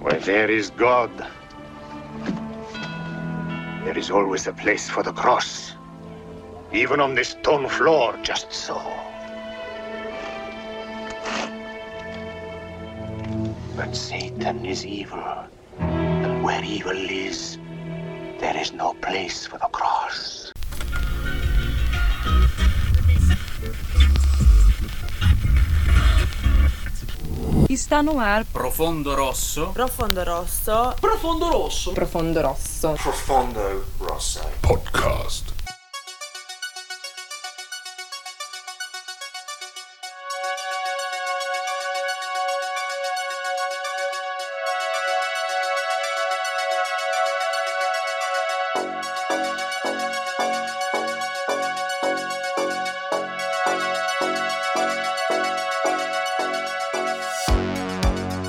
Where there is God, there is always a place for the cross. Even on this stone floor, just so. But Satan is evil. And where evil is, there is no place for the cross. Está no ar Profondo rosso. Profondo rosso. Profondo rosso. Profondo Rosso. Profondo Rosso. Podcast.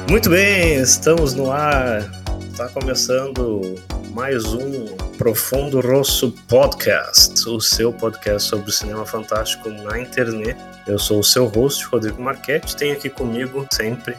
Muito bem, estamos no ar. Está começando mais um Profundo Rosso Podcast, o seu podcast sobre cinema fantástico na internet. Eu sou o seu host, Rodrigo Marchetti. Tenho aqui comigo sempre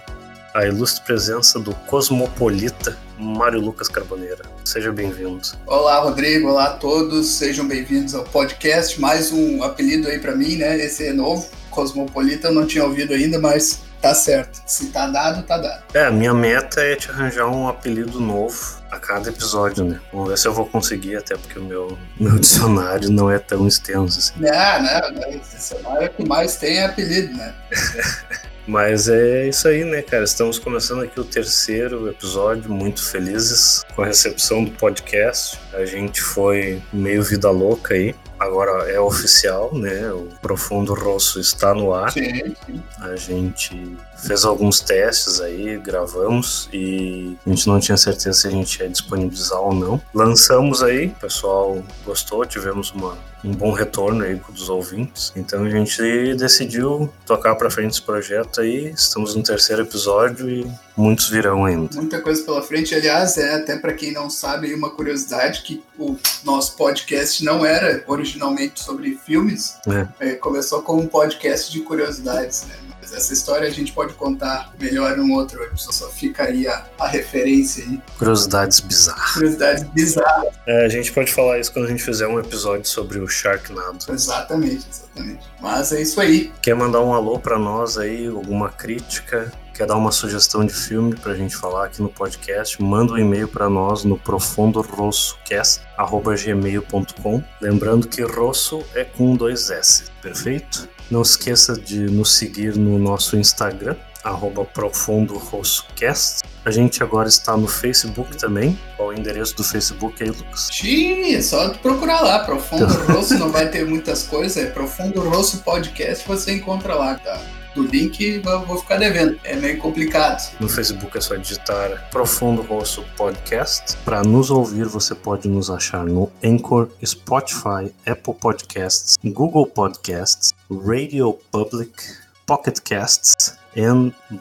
a ilustre presença do cosmopolita Mário Lucas Carboneira. Seja bem-vindo. Olá, Rodrigo. Olá a todos. Sejam bem-vindos ao podcast. Mais um apelido aí para mim, né? Esse é novo. Cosmopolita eu não tinha ouvido ainda, mas tá certo. Se tá dado, tá dado. É, a minha meta é te arranjar um apelido novo a cada episódio, né? Vamos ver se eu vou conseguir, até porque o meu, meu dicionário não é tão extenso assim. Não, não, não. Esse é o que mais tem é apelido, né? Mas é isso aí, né, cara? Estamos começando aqui o terceiro episódio, muito felizes com a recepção do podcast. A gente foi meio vida louca aí. Agora é oficial, né? O Profundo Rosso está no ar. Sim. A gente fez alguns testes aí, gravamos e a gente não tinha certeza se a gente ia disponibilizar ou não. Lançamos aí, o pessoal gostou, tivemos uma, um bom retorno aí dos ouvintes. Então a gente decidiu tocar para frente esse projeto aí. Estamos no terceiro episódio e muitos virão ainda. Muita coisa pela frente. Aliás, é até para quem não sabe, uma curiosidade que o nosso podcast não era originalmente sobre filmes. É. É, começou como um podcast de curiosidades, né? Mas essa história a gente pode contar melhor em um outro episódio. Só fica aí a, a referência aí. Curiosidades bizarras. Curiosidades bizarras. É, a gente pode falar isso quando a gente fizer um episódio sobre o Sharknado. Exatamente, exatamente. Mas é isso aí. Quer mandar um alô pra nós aí, alguma crítica? Quer dar uma sugestão de filme pra gente falar aqui no podcast? Manda um e-mail pra nós no profundorossocast.gmail.com Lembrando que Rosso é com dois S, perfeito? Não esqueça de nos seguir no nosso Instagram, arroba profundorossocast. A gente agora está no Facebook também. Qual o endereço do Facebook aí, Lucas? Xiii, é só procurar lá. Profundo Rosso não vai ter muitas coisas. É Profundo Rosso Podcast, você encontra lá, tá? Do link eu vou ficar devendo. É meio complicado. No Facebook é só digitar Profundo Rosso Podcast. Para nos ouvir, você pode nos achar no Anchor, Spotify, Apple Podcasts, Google Podcasts, Radio Public, Pocket Casts e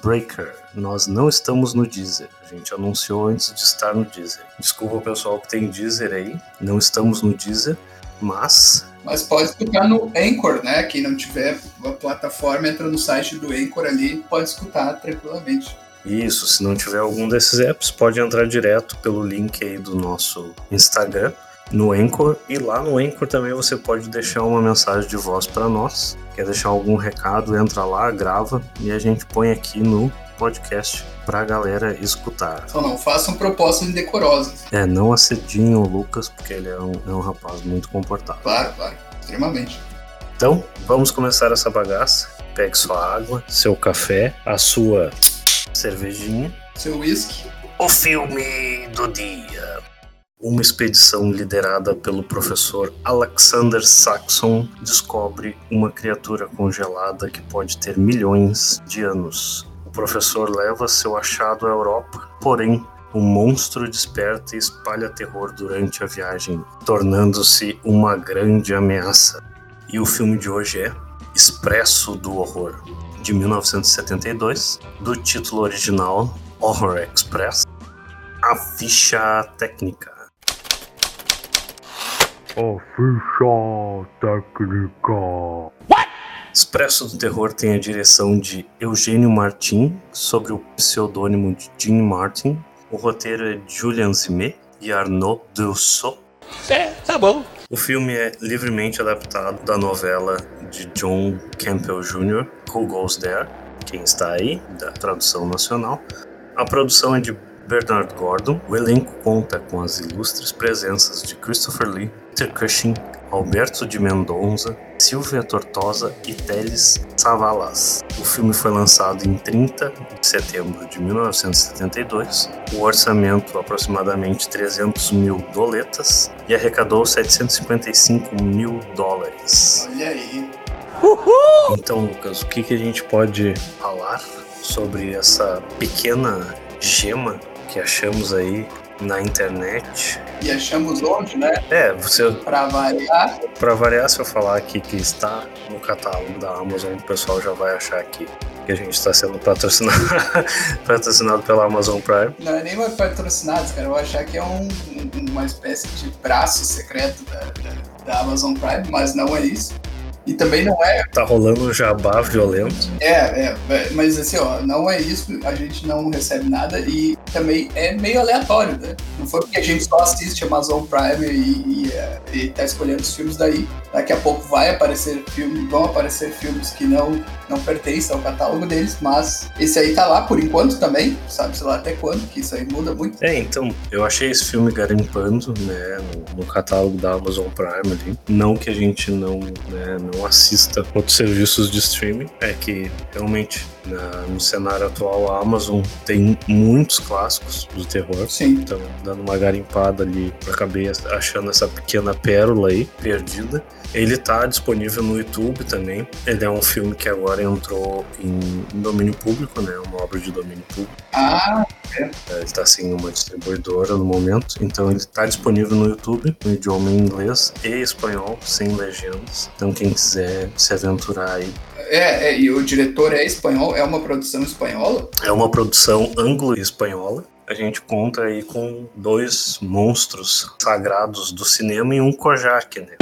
Breaker. Nós não estamos no Deezer. A gente anunciou antes de estar no Deezer. Desculpa o pessoal que tem Deezer aí. Não estamos no Deezer, mas Mas pode escutar no Anchor, né? Quem não tiver a plataforma, entra no site do Anchor ali pode escutar tranquilamente. Isso, se não tiver algum desses apps, pode entrar direto pelo link aí do nosso Instagram no Anchor e lá no Anchor também você pode deixar uma mensagem de voz para nós. Quer deixar algum recado, entra lá, grava e a gente põe aqui no podcast pra galera escutar. Só não façam propostas indecorosas. É, não assediem o Lucas porque ele é um, é um rapaz muito comportado. Claro, claro. Extremamente. Então, vamos começar essa bagaça. Pegue sua água, seu café, a sua cervejinha Seu whisky. O filme do dia. Uma expedição liderada pelo professor Alexander Saxon descobre uma criatura congelada que pode ter milhões de anos. O professor leva seu achado à Europa, porém, o monstro desperta e espalha terror durante a viagem, tornando-se uma grande ameaça. E o filme de hoje é Expresso do Horror, de 1972, do título original Horror Express. A ficha técnica. A ficha técnica. Expresso do Terror tem a direção de Eugênio Martin, sobre o pseudônimo de Gene Martin, O roteiro é de Julian Zimet e Arnaud Dussault. É, tá bom. O filme é livremente adaptado da novela de John Campbell Jr., Who Goes There? Quem está aí, da tradução nacional. A produção é de Bernard Gordon. O elenco conta com as ilustres presenças de Christopher Lee, Peter Cushing, Alberto de Mendonça, Silvia Tortosa e Teles Savalas. O filme foi lançado em 30 de setembro de 1972. O orçamento aproximadamente 300 mil doletas e arrecadou 755 mil dólares. Olha aí. Então, Lucas, o que, que a gente pode falar sobre essa pequena gema que achamos aí na internet? E achamos onde, né? É, você Pra variar. Para variar, se eu falar aqui que está no catálogo da Amazon, o pessoal já vai achar aqui que a gente está sendo patrocinado, patrocinado pela Amazon Prime. Não é nem mais patrocinados, cara. Eu vou achar que é um- uma espécie de braço secreto da, da- da Amazon Prime, mas não é isso. E também não é, Tá rolando um jabá violento. é, é, é, mas assim, ó, não é isso, a gente não recebe nada e também é meio aleatório, né? Não foi porque a gente só assiste Amazon Prime e, e, é, e tá escolhendo os filmes daí. Daqui a pouco vai aparecer filmes, vão aparecer filmes que não, não pertencem ao catálogo deles, mas esse aí tá lá por enquanto também, sabe, sei lá até quando, que isso aí muda muito. É, então, eu achei esse filme garimpando, né, no, no catálogo da Amazon Prime ali. Não que a gente não, né, não assista outros serviços de streaming, é que realmente na- no cenário atual a Amazon tem muitos clássicos do terror. Sim. Então, dando uma garimpada ali, eu acabei achando essa pequena pérola aí, perdida. Ele tá disponível no YouTube também. Ele é um filme que agora entrou em domínio público, né? Uma obra de domínio público. Ah, Ele tá sem uma distribuidora no momento. Então ele tá disponível no YouTube, no idioma inglês e espanhol, sem legendas. Então quem quiser se aventurar aí. é, é, e o diretor é espanhol, é uma produção espanhola. É uma produção anglo-espanhola. A gente conta aí com dois monstros sagrados do cinema e um Kojak, né?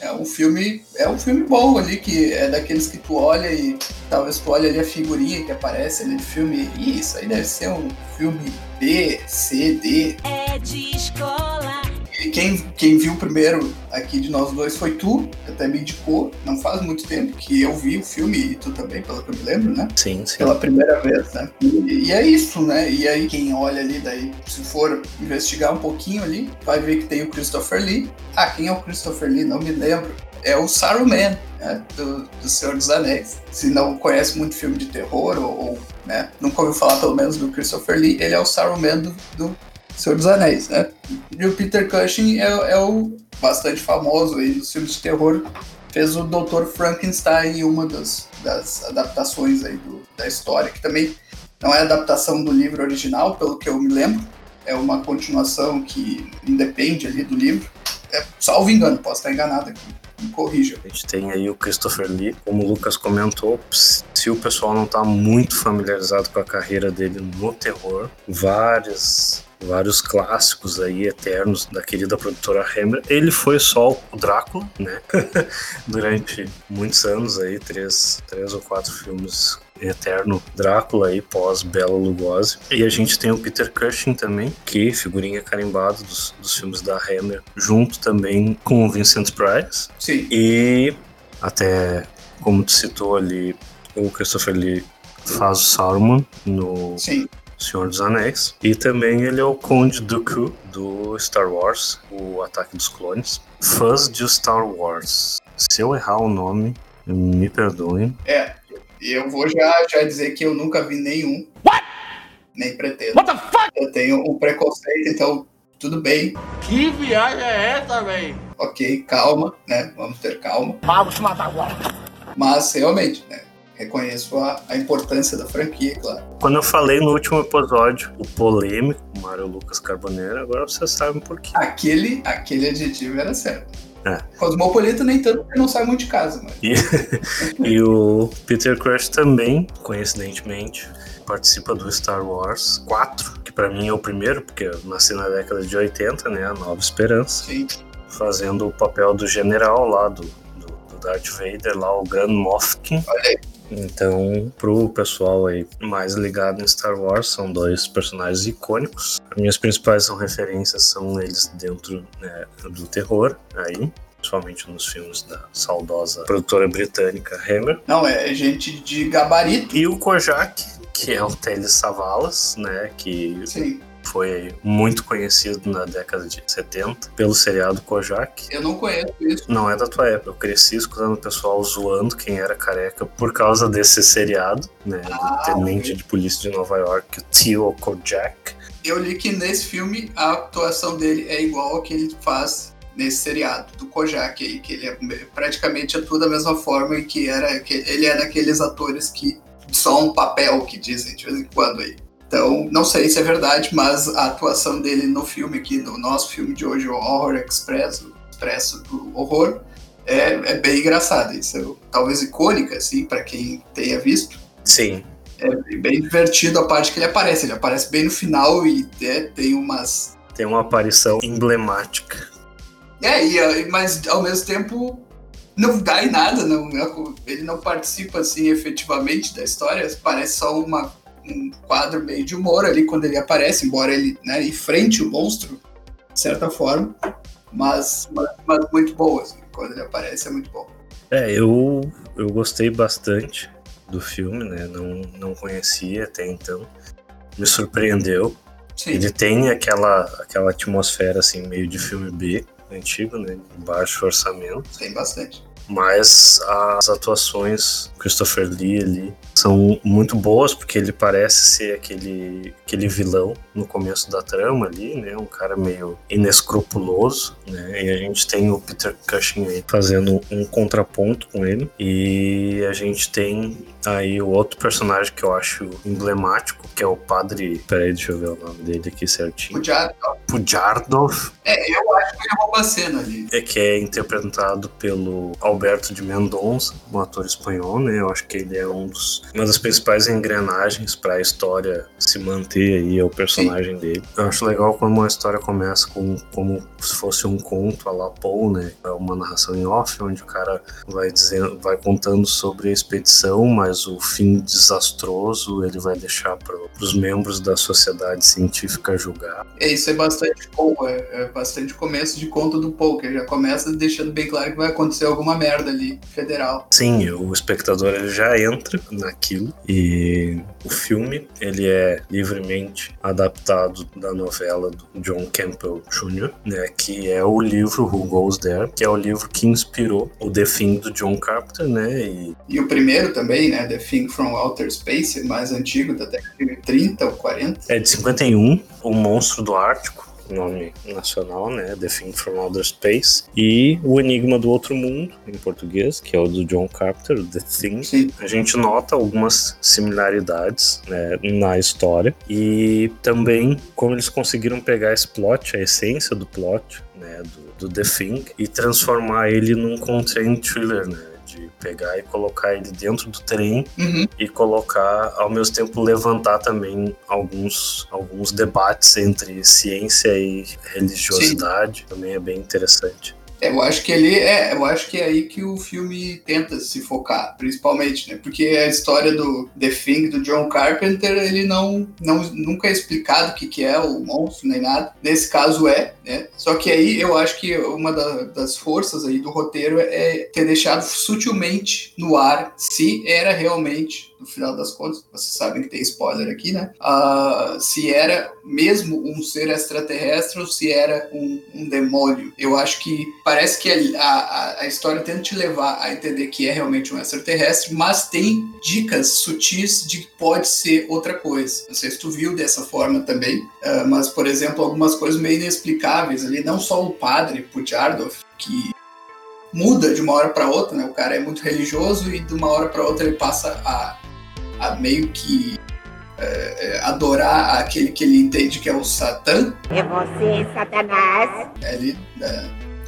É um filme, é um filme bom ali, que é daqueles que tu olha e talvez tu olha ali a figurinha que aparece ali do filme. Ih, isso aí deve ser um filme B, C, D. É de escola. E quem, quem viu primeiro aqui de nós dois foi tu, que até me indicou, não faz muito tempo que eu vi o filme, e tu também, pelo que eu me lembro, né? Sim, sim. Pela primeira vez, né? E, e é isso, né? E aí quem olha ali, daí, se for investigar um pouquinho ali, vai ver que tem o Christopher Lee. Ah, quem é o Christopher Lee? Não me lembro. É o Saruman, né? Do, do Senhor dos Anéis. Se não conhece muito filme de terror, ou, ou, né? Nunca ouviu falar pelo menos do Christopher Lee, ele é o Saruman do, do Senhor dos Anéis, né? E o Peter Cushing é, é o bastante famoso aí nos filmes de terror. Fez o Dr. Frankenstein em uma das, das adaptações aí do- da história, que também não é adaptação do livro original, pelo que eu me lembro. É uma continuação que independe ali do livro. É, salvo engano, posso estar enganado aqui. Corrija. A gente tem aí o Christopher Lee, como o Lucas comentou, se o pessoal não está muito familiarizado com a carreira dele no terror, várias vários clássicos aí eternos da querida produtora Hammer. Ele foi só o Drácula, né? Durante muitos anos aí, três, três ou quatro filmes eterno Drácula aí pós Bela Lugosi. E a gente tem o Peter Cushing também, que figurinha carimbada dos, dos filmes da Hammer, junto também com o Vincent Price. Sim. E até como tu citou ali, o Christopher Lee faz o Saruman no Sim. Senhor dos Anéis. E também ele é o Conde Dooku do Star Wars, o Ataque dos Clones. Fãs de Star Wars. Se eu errar o nome, me perdoem. É. E eu vou já, já dizer que eu nunca vi nenhum. What? Nem pretendo. What the fuck? Eu tenho um preconceito, então tudo bem. Que viagem é essa, velho? Ok, calma, né? Vamos ter calma. Vamos te matar agora. Mas realmente, né? Reconheço a, a importância da franquia, claro. Quando eu falei no último episódio, o polêmico Mário Lucas Carboneiro, agora vocês sabem por quê. Aquele, aquele adjetivo era certo. É. Cosmopolita nem tanto porque não sai muito de casa, mas. E, e o Peter Crush também, coincidentemente, participa do Star Wars 4, que pra mim é o primeiro, porque eu nasci na década de 80, né? A Nova Esperança, Sim. fazendo o papel do general lá do, do, do Darth Vader, lá o Grand Moff King. Então, pro pessoal aí mais ligado em Star Wars, são dois personagens icônicos. As minhas principais referências são eles dentro né, do terror, aí, principalmente nos filmes da saudosa produtora britânica Hammer. Não, é gente de gabarito. E o Kojak, que é o Teles Savalas, né, que Sim. Foi muito conhecido na década de 70 pelo seriado Kojak. Eu não conheço isso. Não é da tua época. Eu cresci escutando o pessoal zoando quem era careca por causa desse seriado, né? Ah, do tenente de polícia de Nova York, o Theo Kojak. Eu li que nesse filme a atuação dele é igual a que ele faz nesse seriado do Kojak aí, que ele é praticamente atua da mesma forma e que era que ele é daqueles atores que só um papel que dizem de vez em quando aí. Então, não sei se é verdade, mas a atuação dele no filme aqui, no nosso filme de hoje, o Horror Express, o Expresso do Horror, é, é bem engraçada. Isso é talvez icônica, assim, para quem tenha visto. Sim. É bem divertido a parte que ele aparece. Ele aparece bem no final e é, tem umas. Tem uma aparição emblemática. É, e, mas ao mesmo tempo não dá em nada, não, ele não participa assim efetivamente da história, parece só uma, um quadro meio de humor ali quando ele aparece, embora ele né, enfrente o monstro, de certa forma, mas, mas, mas muito bom, assim, quando ele aparece é muito bom. É, eu, eu gostei bastante do filme, né? Não, não conhecia até então. Me surpreendeu. Sim. Ele tem aquela, aquela atmosfera assim, meio de filme B antigo, né? De baixo orçamento. Tem bastante. Mas as atuações do Christopher Lee ali são muito boas, porque ele parece ser aquele, aquele vilão no começo da trama ali, né? Um cara meio inescrupuloso, né? E a gente tem o Peter Cushing aí fazendo um contraponto com ele. E a gente tem aí o outro personagem que eu acho emblemático, que é o padre... Peraí, deixa eu ver o nome dele aqui certinho. O Jardov. Pujardov, É, eu acho que ele rouba a cena ali. é que é interpretado pelo Alberto de Mendonça, um ator espanhol, né? Eu acho que ele é um dos, uma das principais engrenagens para a história se manter aí, é o personagem dele. Eu acho legal como a história começa com como se fosse um conto a la Poe, né? É uma narração em off, onde o cara vai dizendo, vai contando sobre a expedição, mas o fim desastroso ele vai deixar para os membros da sociedade científica julgar. É, isso é bastante bom, é, é bastante começo de conto do poker. Já começa deixando bem claro que vai acontecer alguma merda ali, federal. Sim, o espectador ele já entra naquilo e o filme ele é livremente adaptado da novela do John Campbell Jr., né, que é o livro Who Goes There, que é o livro que inspirou o The Thing do John Carpenter, né, e E o primeiro também, né? The Thing from Outer Space, mais antigo, da década de 30 ou 40. é de 51, O Monstro do Ártico, nome nacional, né, The Thing from Outer Space, e O Enigma do Outro Mundo, em português, que é o do John Carpenter, The Thing, Sim. a gente nota algumas similaridades né, na história e também como eles conseguiram pegar esse plot, a essência do plot né, do, do The Thing e transformar ele num content thriller, né? De pegar e colocar ele dentro do trem Uhum. e colocar, ao mesmo tempo, levantar também alguns, alguns debates entre ciência e religiosidade. Também é bem interessante. Eu acho que ele é, eu acho que é aí que o filme tenta se focar, principalmente, né? Porque a história do The Thing do John Carpenter, ele não, não nunca é explicado o que, que é o monstro nem nada. Nesse caso é, né? Só que aí eu acho que uma da- das forças aí do roteiro é ter deixado sutilmente no ar se era realmente, no final das contas, vocês sabem que tem spoiler aqui, né? Ah, se era mesmo um ser extraterrestre ou se era um, um demônio. Eu acho que parece que a, a, a história tenta te levar a entender que é realmente um extraterrestre, mas tem dicas sutis de que pode ser outra coisa. Não sei se tu viu dessa forma também, ah, mas, por exemplo, algumas coisas meio inexplicáveis ali, não só o padre Pujardov, que muda de uma hora para outra, né? O cara é muito religioso e de uma hora para outra ele passa a, a meio que é, é, adorar aquele que ele entende que é o Satã, É você, Satanás. ele, é,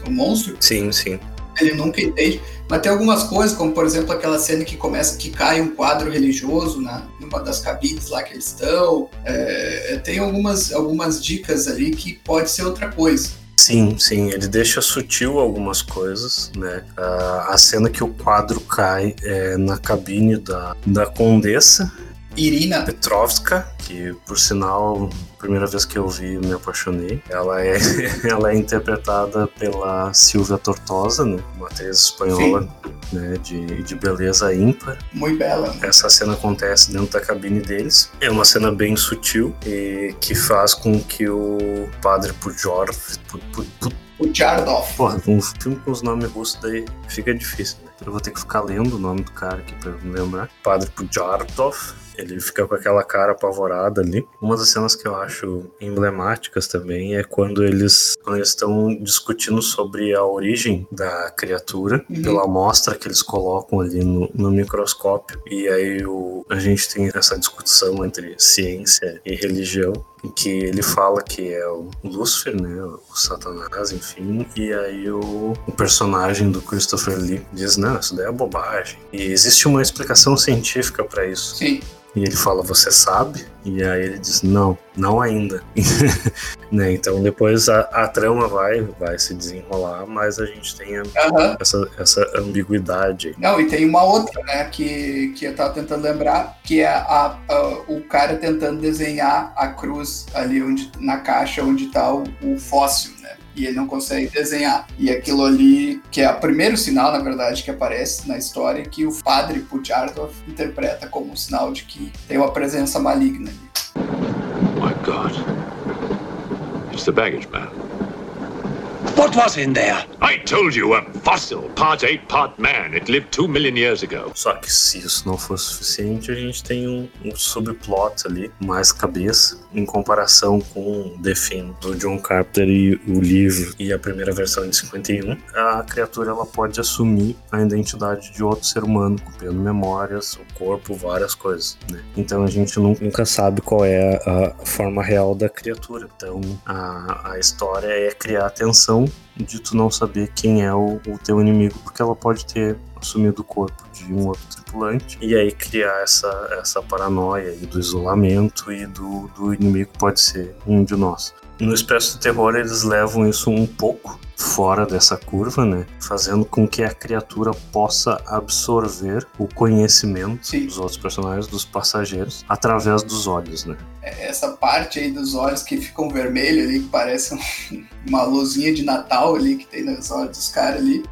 o monstro, Sim, sim. ele nunca entende. Mas tem algumas coisas, como por exemplo aquela cena que começa que cai um quadro religioso na numa das cabines lá que eles estão. É, tem algumas, algumas dicas ali que pode ser outra coisa. Sim, sim, ele deixa sutil algumas coisas, né? A, a cena que o quadro cai é na cabine da, da Condessa Irina, Petrovska, que por sinal, primeira vez que eu vi, me apaixonei. Ela é, ela é interpretada pela Silvia Tortosa, né? Uma atriz espanhola né? de, de beleza ímpar. muito bela. Essa cena acontece dentro da cabine deles. É uma cena bem sutil e que faz com que o padre Pujor. Pu- pu- pu- O Jardov. Porra, um filme com os nomes russos daí fica difícil, né? Eu vou ter que ficar lendo o nome do cara aqui pra eu me lembrar. Padre Pujardov. Ele fica com aquela cara apavorada ali. Uma das cenas que eu acho emblemáticas também é quando eles quando estão discutindo sobre a origem da criatura, Uhum. pela amostra que eles colocam ali no, no microscópio. E aí o, a gente tem essa discussão entre ciência e religião em que ele fala que é o Lúcifer, né, o Satanás, enfim, e aí o, o personagem do Christopher Lee diz, não, isso daí é bobagem. E existe uma explicação científica para isso. Sim. E ele fala, você sabe? E aí ele diz, não, não ainda. né? Então depois a, a trama vai, vai se desenrolar, mas a gente tem a- Aham. essa, essa ambiguidade. Não, e tem uma outra, né, que, que eu tava tentando lembrar, que é a, a- o cara tentando desenhar a cruz ali onde, na caixa onde tá o, o fóssil, né? E ele não consegue desenhar. E aquilo ali, que é o primeiro sinal, na verdade, que aparece na história, que o padre Pujardov interpreta como um sinal de que tem uma presença maligna ali. My God. It's the baggage man. What was in there? I told you, a fossil, part ape, part man. It lived two million years ago. Só que se isso não for suficiente, a gente tem um, um subplot ali, mais cabeça, em comparação com The Thing, do John Carpenter e o livro e a primeira versão de 51. A criatura ela pode assumir a identidade de outro ser humano, copiando memórias, o corpo, várias coisas. né? Então a gente nu- nunca sabe qual é a forma real da criatura. Então a, a história é criar atenção de tu não saber quem é o, o teu inimigo, porque ela pode ter assumido o corpo de um outro tripulante e aí criar essa, essa paranoia aí do isolamento e do, do inimigo pode ser um de nós. No Expresso do Terror eles levam isso um pouco fora dessa curva, né? Fazendo com que a criatura possa absorver o conhecimento Sim. dos outros personagens, dos passageiros, através dos olhos, né? Essa parte aí dos olhos que ficam vermelhos ali, que parece um- uma luzinha de Natal ali que tem nos olhos dos caras ali.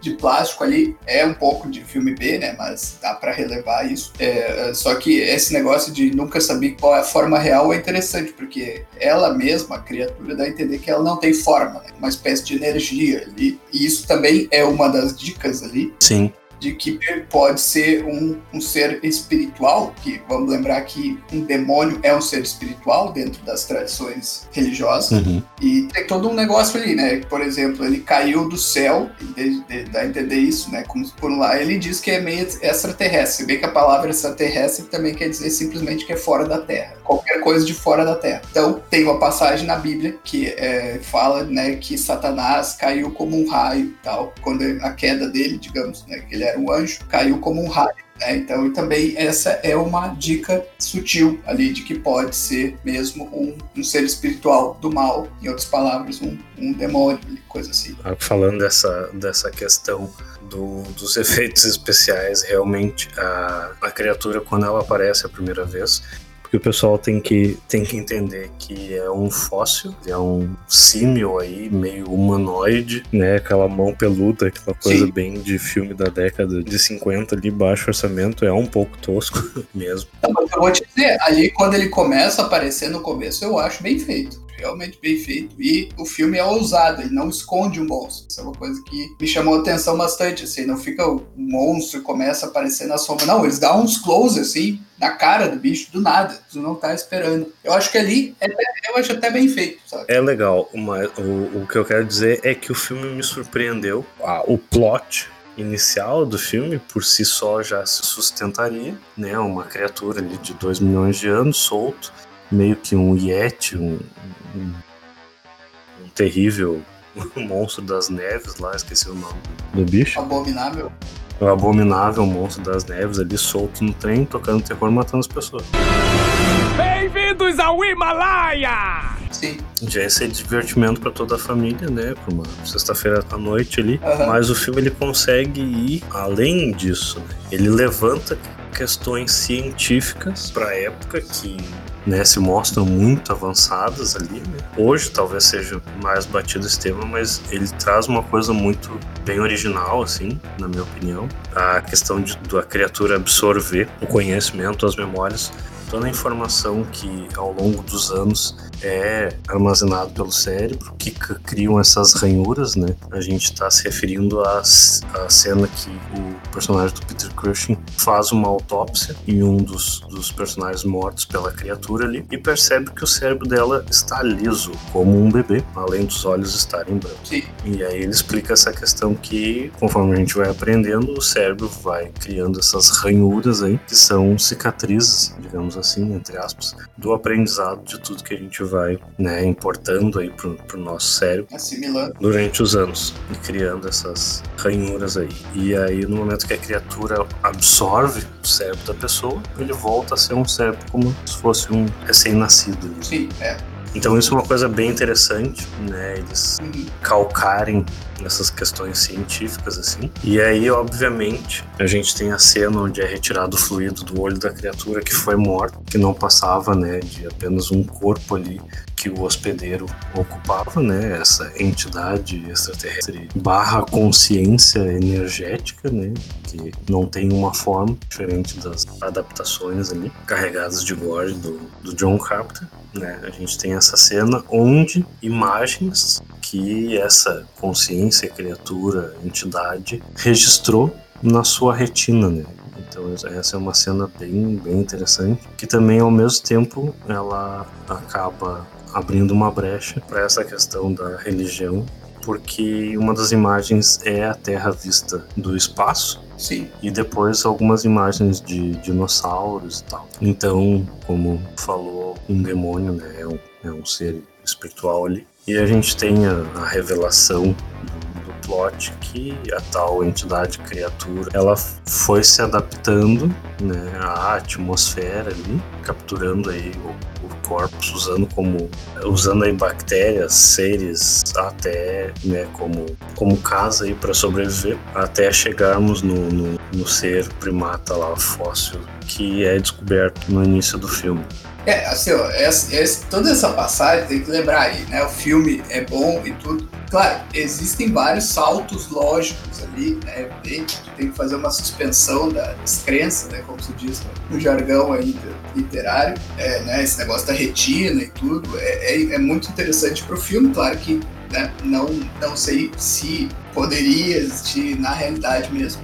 De plástico ali, é um pouco de filme B, né? Mas dá pra relevar isso. É, só que esse negócio de nunca saber qual é a forma real é interessante, porque ela mesma, a criatura, dá a entender que ela não tem forma, né? Uma espécie de energia ali. E isso também é uma das dicas ali Sim, de que pode ser um, um ser espiritual, que vamos lembrar que um demônio é um ser espiritual dentro das tradições religiosas, uhum. e tem todo um negócio ali, né? Por exemplo, ele caiu do céu, de- de- dá a entender isso, né? Como por lá ele diz que é meio extraterrestre, se bem que a palavra extraterrestre também quer dizer simplesmente que é fora da Terra, qualquer coisa de fora da Terra. Então tem uma passagem na Bíblia que é, fala, né, que Satanás caiu como um raio, e tal, quando a queda dele, digamos, né, que ele era um anjo, caiu como um raio. né? Então, também essa é uma dica sutil ali de que pode ser mesmo um, um ser espiritual do mal, em outras palavras, um, um demônio, coisa assim. Ah, Falando dessa, dessa questão do- dos efeitos especiais, realmente a, a criatura, quando ela aparece a primeira vez, o pessoal tem que, tem que entender que é um fóssil, é um símil aí, meio humanoide, né? Aquela mão peluda, aquela coisa Sim. bem de filme da década de 50 ali, baixo orçamento, é um pouco tosco mesmo. Eu vou te dizer, ali quando ele começa a aparecer no começo, eu acho bem feito. Realmente bem feito. E o filme é ousado, ele não esconde o monstro. Isso é uma coisa que me chamou a atenção bastante. Assim, não fica o monstro começa a aparecer na sombra. Não, eles dão uns close assim, na cara do bicho, do nada. Tu não tá esperando. Eu acho que ali, é até- eu acho até bem feito, sabe? É legal, mas o, o que eu quero dizer é que o filme me surpreendeu. Ah, o plot inicial do filme, por si só, já se sustentaria, né? Uma criatura ali de 2 milhões de anos, solto, meio que um Yeti, um, um, um terrível monstro das neves lá, esqueci o nome do bicho. Abominável. O abominável monstro das neves ali, solto no trem, tocando terror, matando as pessoas. Bem-vindos ao Himalaia! Sim. Já ia ser divertimento para toda a família, né? Pra uma sexta-feira à noite ali. Aham. Mas o filme ele consegue ir além disso. Né? Ele levanta questões científicas para época que né, se mostram muito avançadas ali. Né? Hoje talvez seja mais batido esse tema, mas ele traz uma coisa muito bem original, assim, na minha opinião. A questão de da criatura absorver o conhecimento, as memórias, toda a informação que ao longo dos anos é armazenado pelo cérebro, que criam essas ranhuras, né? A gente está se referindo à, à cena que o personagem do Peter Cushing faz uma autópsia em um dos, dos personagens mortos pela criatura ali e percebe que o cérebro dela está liso, como um bebê, além dos olhos estarem brancos. Sim. E aí ele explica essa questão que, conforme a gente vai aprendendo, o cérebro vai criando essas ranhuras aí, que são cicatrizes, digamos assim, entre aspas, do aprendizado de tudo que a gente vai, né, importando aí pro, pro nosso cérebro Assimilando. durante os anos e criando essas ranhuras aí. E aí, no momento que a criatura absorve o cérebro da pessoa, ele volta a ser um cérebro como se fosse um recém-nascido. Sim, é. Então, isso é uma coisa bem interessante, né? Eles Uhum. calcarem nessas questões científicas assim. E aí, obviamente, a gente tem a cena onde é retirado o fluido do olho da criatura que foi morta, que não passava, né, de apenas um corpo ali que o hospedeiro ocupava, né, essa entidade extraterrestre barra consciência energética, né, que não tem uma forma diferente das adaptações ali carregadas de gore do, do John Carpenter. Né? A gente tem essa cena onde imagens que essa consciência, criatura, entidade registrou na sua retina, né? Então essa é uma cena bem, bem interessante, que também ao mesmo tempo ela acaba abrindo uma brecha para essa questão da religião, porque uma das imagens é a Terra vista do espaço Sim. e depois algumas imagens de dinossauros e tal. Então, como falou, um demônio, né, é um, é um ser espiritual ali. E a gente tem a, a revelação do, plot que a tal entidade criatura, ela foi se adaptando, né, à atmosfera ali, capturando aí o, o corpus usando como usando aí bactérias, seres até né, como como casa aí para sobreviver até chegarmos no, no, no ser primata lá fóssil que é descoberto no início do filme. É, assim, ó, essa, essa- toda essa passagem tem que lembrar aí, né? O filme é bom e tudo. Claro, existem vários saltos lógicos ali, né? Tu tem que fazer uma suspensão da descrença, né? Como se diz no, jargão aí literário, é, né? Esse negócio da retina e tudo. É, é, é muito interessante pro filme, claro que né, não, não sei se poderia existir na realidade mesmo.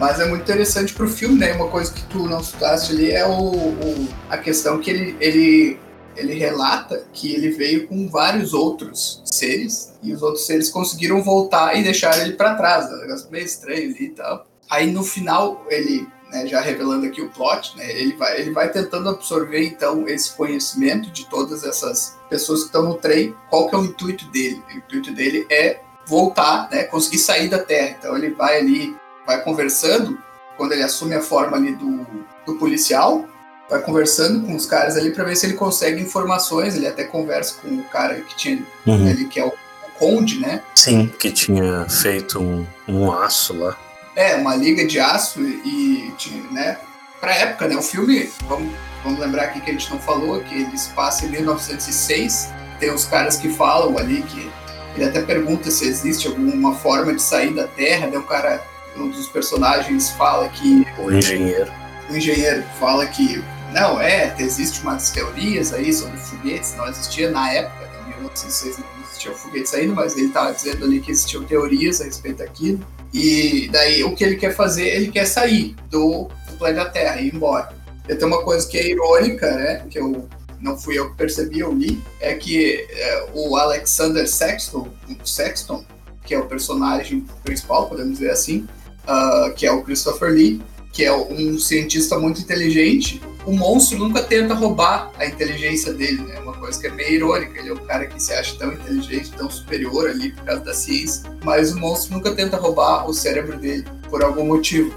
Mas é muito interessante pro filme, né? Uma coisa que tu não citaste ali é o, o- a questão que ele, ele, ele relata que ele veio com vários outros seres e os outros seres conseguiram voltar e deixar ele para trás. É um negócio meio estranho ali e tal. Aí no final, ele, né, já revelando aqui o plot, né, ele, vai, ele vai tentando absorver então esse conhecimento de todas essas pessoas que estão no trem. Qual que é o intuito dele? O intuito dele é voltar, né, conseguir sair da Terra. Então ele vai ali vai conversando, quando ele assume a forma ali do, do policial, vai conversando com os caras ali para ver se ele consegue informações. Ele até conversa com o cara que tinha Uhum. ali, que é o, o Conde, né? Sim, que tinha feito um, um aço lá. É, uma liga de aço e, tinha, né? Pra época, né? O filme, vamos, vamos lembrar aqui que a gente não falou, que ele se passa em 1906. Tem os caras que falam ali que ele até pergunta se existe alguma forma de sair da Terra, né? O cara, um dos personagens fala que O engenheiro. o engenheiro fala que não, é, existe umas teorias aí sobre foguetes, não existia na época, né, em 1906 não existiam foguetes ainda, mas ele estava dizendo ali que existiam teorias a respeito daquilo. E daí o que ele quer fazer, ele quer sair do, do planeta Terra e ir embora. E tem uma coisa que é irônica, né, que eu não fui eu que percebi, eu li, é que é, o Alexander Sexton, o Sexton, que é o personagem principal, podemos dizer assim, ah, que é o Christopher Lee, que é um cientista muito inteligente, o monstro nunca tenta roubar a inteligência dele, né? Uma coisa que é meio irônica. Ele é um cara que se acha tão inteligente, tão superior ali por causa da ciência, mas o monstro nunca tenta roubar o cérebro dele por algum motivo.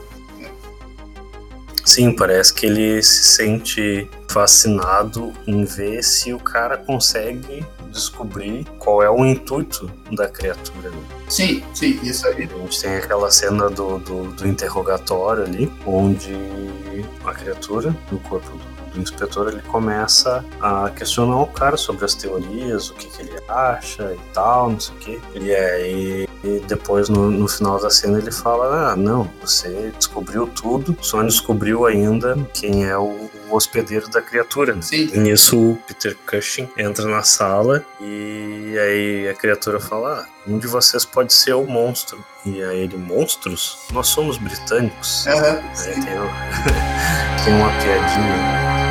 Sim, parece que ele se sente fascinado em ver se o cara consegue descobrir qual é o intuito da criatura. Né? Sim, sim, isso aí. A gente tem aquela cena do, do, do interrogatório ali, onde a criatura, no corpo do do inspetor ele começa a questionar o cara sobre as teorias, o que, que ele acha e tal, não sei o que. E aí e depois no, no, final da cena ele fala: Ah, não, você descobriu tudo, só não descobriu ainda quem é o, o hospedeiro da criatura. Sim. E nisso o Peter Cushing entra na sala e aí a criatura fala: Ah, um de vocês pode ser o monstro. E aí ele, monstros? Nós somos britânicos. Uhum, é, tem, tem uma piadinha.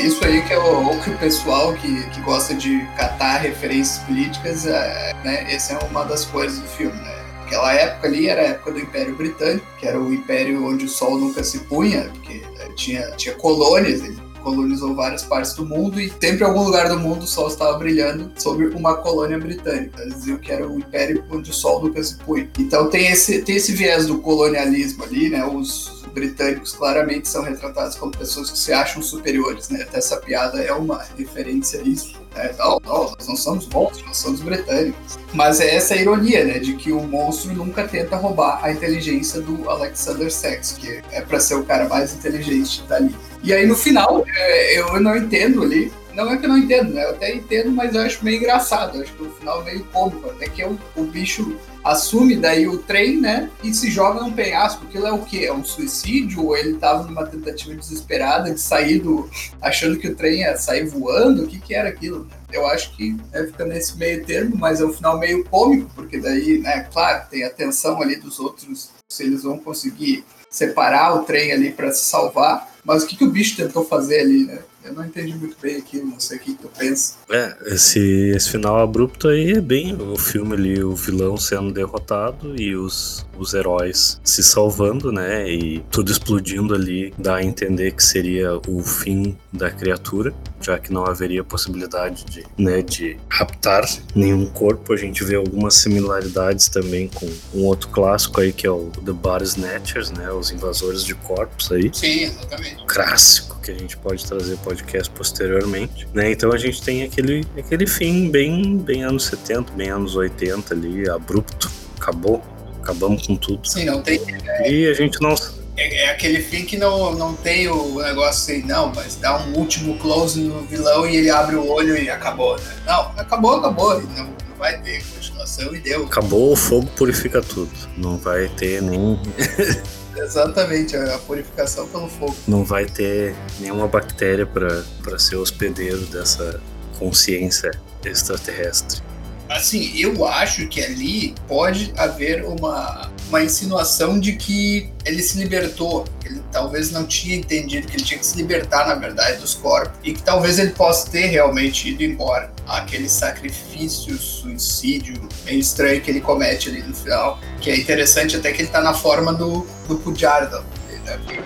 Isso aí que é o, o que o pessoal que, que gosta de catar referências políticas, é, né, essa é uma das coisas do filme, né? Aquela época ali era a época do Império Britânico, que era o império onde o sol nunca se punha, porque é, tinha, tinha colônias, ele colonizou várias partes do mundo e sempre em algum lugar do mundo o sol estava brilhando sobre uma colônia britânica. Eles diziam que era o império onde o sol nunca se punha. Então tem esse, tem esse viés do colonialismo ali, né? Os, britânicos claramente são retratados como pessoas que se acham superiores, né? Até essa piada é uma referência a isso. Né? Não, não, nós não somos monstros, nós somos britânicos. Mas é essa ironia, né? De que o monstro nunca tenta roubar a inteligência do Alexander Sex, que é para ser o cara mais inteligente dali. E aí no final, é, eu não entendo ali não é que eu não entendo, né? Eu até entendo, mas eu acho meio engraçado. Eu acho que no final é meio cômico. Até que o, o bicho assume daí o trem, né? E se joga num penhasco. Aquilo é o quê? É um suicídio? Ou ele tava numa tentativa desesperada de sair do. achando que o trem ia sair voando? O que que era aquilo? Eu acho que né, fica nesse meio termo, mas é um final meio cômico, porque daí, né, claro, tem a tensão ali dos outros, se eles vão conseguir separar o trem ali para se salvar. Mas o que, que o bicho tentou fazer ali, né? Eu não entendi muito bem aquilo, não sei o que, tu pensa. É, esse, esse final abrupto aí é bem o filme ali, o vilão sendo derrotado e os, os heróis se salvando, né? E tudo explodindo ali, dá a entender que seria o fim da criatura, já que não haveria possibilidade de, né, de raptar nenhum corpo. A gente vê algumas similaridades também com um outro clássico aí que é o The Body Snatchers, né? Os invasores de corpos aí. Sim, exatamente. Clássico que a gente pode trazer podcast posteriormente, né? Então a gente tem aquele, aquele fim bem, bem anos 70, bem anos 80 ali, abrupto, acabou, acabamos com tudo. Sim, não tem. E a gente não. É, é, aquele fim que não, não tem o negócio assim, não, mas dá um último close no vilão e ele abre o olho e acabou, né? Não, acabou, acabou. Não, não vai ter continuação e deu. Acabou, o fogo purifica tudo. Não vai ter nenhum. Exatamente, a purificação pelo fogo. Não vai ter nenhuma bactéria para ser hospedeiro dessa consciência extraterrestre. Assim, eu acho que ali pode haver uma, uma insinuação de que ele se libertou. Ele talvez não tinha entendido que ele tinha que se libertar, na verdade, dos corpos. E que talvez ele possa ter realmente ido embora. Aquele sacrifício, suicídio meio estranho que ele comete ali no final. Que é interessante até que ele tá na forma do, do Pujardo.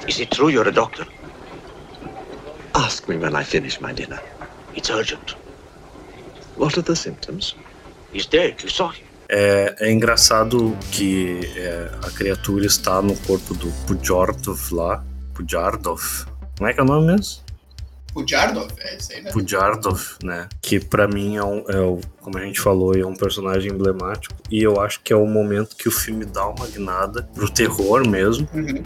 Is it true you're a doctor? Ask me when I finish my dinner. It's urgent. What are the symptoms? He's dead, you saw him. É, é engraçado que é, a criatura está no corpo do Pujardov lá. Pujardov. Como é que é o nome mesmo? Pujardov, é isso aí, né? Pujardov, né? Que para mim é, um, é o, como a gente falou, é um personagem emblemático. E eu acho que é o momento que o filme dá uma guinada pro terror mesmo. Uhum.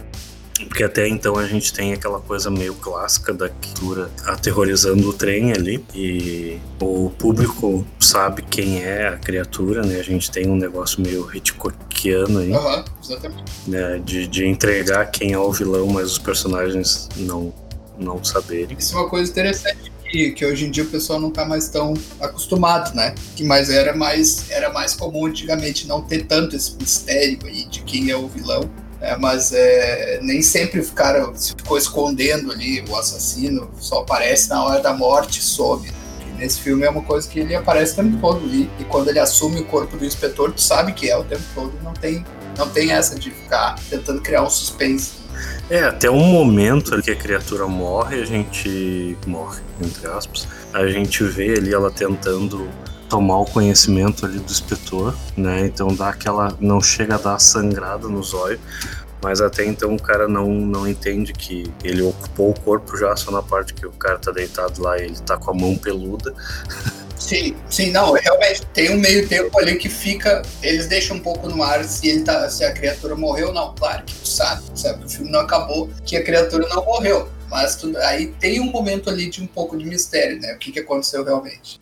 Porque até então a gente tem aquela coisa meio clássica da criatura aterrorizando o trem ali. E o público sabe quem é a criatura, né? A gente tem um negócio meio Hitchcockiano aí. Uhum, exatamente. Né? De, de entregar quem é o vilão, mas os personagens não, não saberem. Isso é uma coisa interessante. Que, que hoje em dia o pessoal não está mais tão acostumado, né? Que mais era mais era mais comum antigamente não ter tanto esse mistério aí de quem é o vilão é, mas é, nem sempre ficaram, se ficou escondendo ali o assassino, só aparece na hora da morte, soube. Nesse filme é uma coisa que ele aparece o tempo todo ali, e quando ele assume o corpo do inspetor, tu sabe que é o tempo todo, não tem, não tem essa de ficar tentando criar um suspense. É, até um momento que a criatura morre, a gente morre, entre aspas, a gente vê ali ela tentando tomar o conhecimento ali do inspetor, né? Então dá aquela. não chega a dar sangrada nos olhos. Mas até então o cara não, não entende que ele ocupou o corpo já, só na parte que o cara tá deitado lá e ele tá com a mão peluda. Sim, sim, não, realmente tem um meio tempo ali que fica, eles deixam um pouco no ar se ele tá, se a criatura morreu ou não. Claro que tu sabe, sabe, o filme não acabou que a criatura não morreu, mas tu, aí tem um momento ali de um pouco de mistério, né? O que, que aconteceu realmente.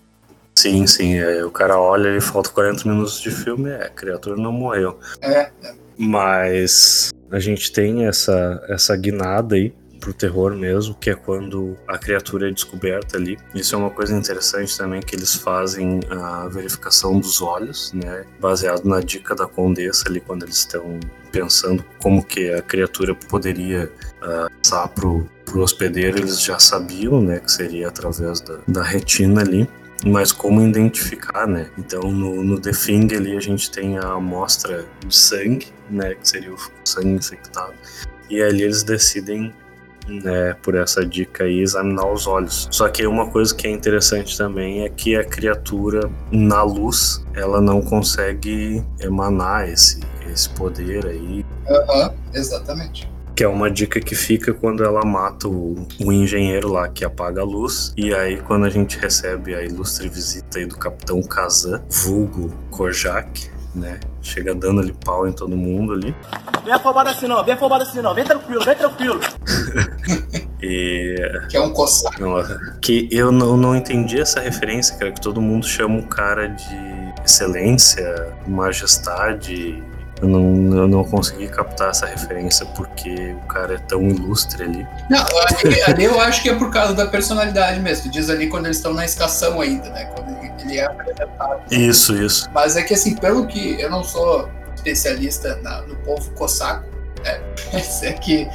Sim, sim, é, o cara olha e falta 40 minutos de filme, é, a criatura não morreu. É, é. Mas a gente tem essa, essa guinada aí pro terror mesmo, que é quando a criatura é descoberta ali. Isso é uma coisa interessante também que eles fazem a verificação dos olhos, né, baseado na dica da condessa ali quando eles estão pensando como que a criatura poderia uh, passar pro, pro hospedeiro, eles já sabiam, né, que seria através da, da retina ali mas como identificar, né? Então no, no The Thing ali a gente tem a amostra de sangue, né? Que seria o sangue infectado. E ali eles decidem né, por essa dica aí, examinar os olhos. Só que uma coisa que é interessante também é que a criatura, na luz, ela não consegue emanar esse, esse poder aí. Uhum, exatamente. Que é uma dica que fica quando ela mata o, o, engenheiro lá que apaga a luz. E aí, quando a gente recebe a ilustre visita aí do Capitão Kazan, vulgo Kojak, né? Chega dando ali pau em todo mundo ali. Vem afobado assim não, vem afobado assim não, vem tranquilo, vem tranquilo. e. Que é um coçar. que eu não, não entendi essa referência, cara, que todo mundo chama o cara de excelência, majestade. Eu não, eu não consegui captar essa referência porque o cara é tão ilustre ali. Não, ali, ali eu acho que é por causa da personalidade mesmo. Diz ali quando eles estão na estação ainda, né? Quando ele é apresentado. Isso, isso. Mas é que assim, pelo que eu não sou especialista na, no povo cosaco, né? é que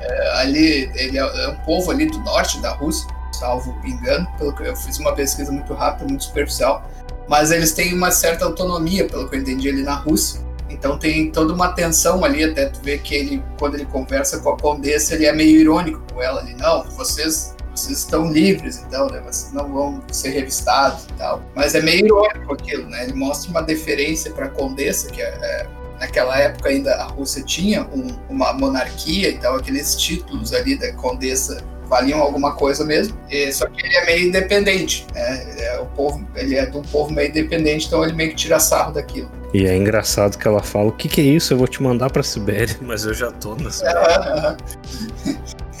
é, ali ele é, é, um povo ali do norte da Rússia, salvo engano, pelo que eu fiz uma pesquisa muito rápida, muito superficial, mas eles têm uma certa autonomia, pelo que eu entendi ali na Rússia. Então tem toda uma tensão ali, até tu ver que ele, quando ele conversa com a condessa, ele é meio irônico com ela ali, não, vocês vocês estão livres, então, né? Vocês não vão ser revistados e tal. Mas é meio irônico aquilo, né? Ele mostra uma deferência para a condessa, que é, é, naquela época ainda a Rússia tinha um, uma monarquia, então aqueles títulos ali da condessa valiam alguma coisa mesmo. Só que ele é meio independente, né? É, o povo, ele é de um povo meio independente, então ele meio que tira sarro daquilo. E é engraçado que ela fala: o que, que é isso? Eu vou te mandar pra Sibéria, mas eu já tô na Sibéria.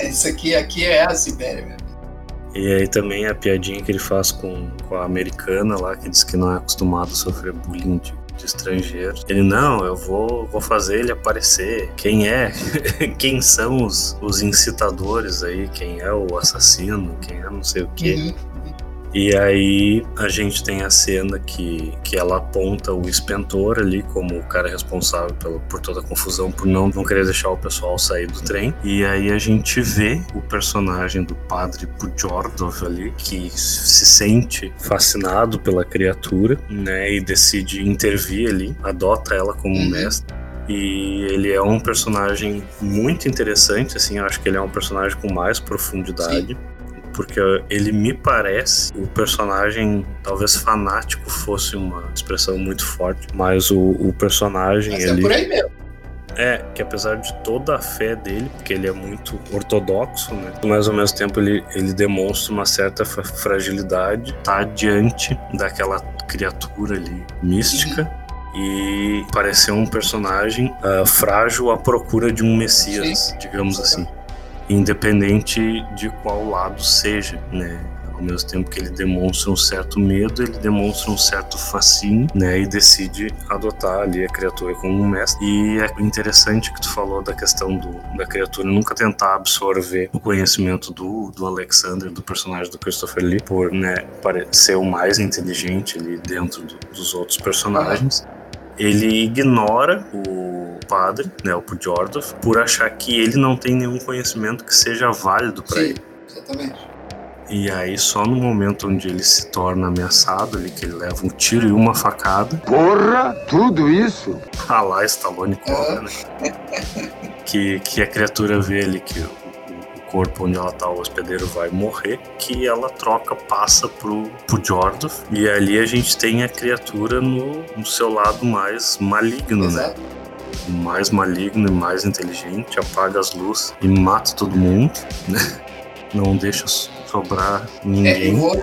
Isso aqui, aqui é a Sibéria mesmo. E aí também a piadinha que ele faz com, com a americana lá, que diz que não é acostumado a sofrer bullying de, de estrangeiros. Ele, não, eu vou, vou fazer ele aparecer. Quem é? quem são os, os incitadores aí? Quem é o assassino? Quem é não sei o quê? Uhum. E aí a gente tem a cena que, que ela aponta o Spentor ali como o cara responsável pelo, por toda a confusão, por não, não querer deixar o pessoal sair do trem. E aí a gente vê o personagem do padre Pujordov ali, que se sente fascinado pela criatura, né? E decide intervir ali, adota ela como uhum. mestre. E ele é um personagem muito interessante, assim, eu acho que ele é um personagem com mais profundidade. Sim porque ele me parece o personagem, talvez fanático fosse uma expressão muito forte, mas o, o personagem. Mas ele, é por aí mesmo. É, que apesar de toda a fé dele, porque ele é muito ortodoxo, né? Mas ao mesmo tempo ele, ele demonstra uma certa fragilidade, tá diante daquela criatura ali mística. E parecer um personagem uh, frágil à procura de um messias, Sim. digamos assim independente de qual lado seja, né? Ao mesmo tempo que ele demonstra um certo medo, ele demonstra um certo fascínio, né? E decide adotar ali a criatura como um mestre. E é interessante que tu falou da questão do, da criatura nunca tentar absorver o conhecimento do, do Alexander, do personagem do Christopher Lee, por né, ser o mais inteligente ali dentro do, dos outros personagens. Ele ignora o padre, né, o Pujordov, por achar que ele não tem nenhum conhecimento que seja válido para ele. Exatamente. E aí, só no momento onde ele se torna ameaçado, ali, que ele leva um tiro e uma facada. Porra, tudo isso? Ah lá, Stallone cobra, né? que, que a criatura vê ali que corpo onde ela tá, o hospedeiro vai morrer, que ela troca, passa pro, pro Jordan. E ali a gente tem a criatura no, no seu lado mais maligno, Exato. né? Mais maligno e mais inteligente, apaga as luzes e mata todo mundo, né? Não deixa sobrar É, eu ninguém. vou,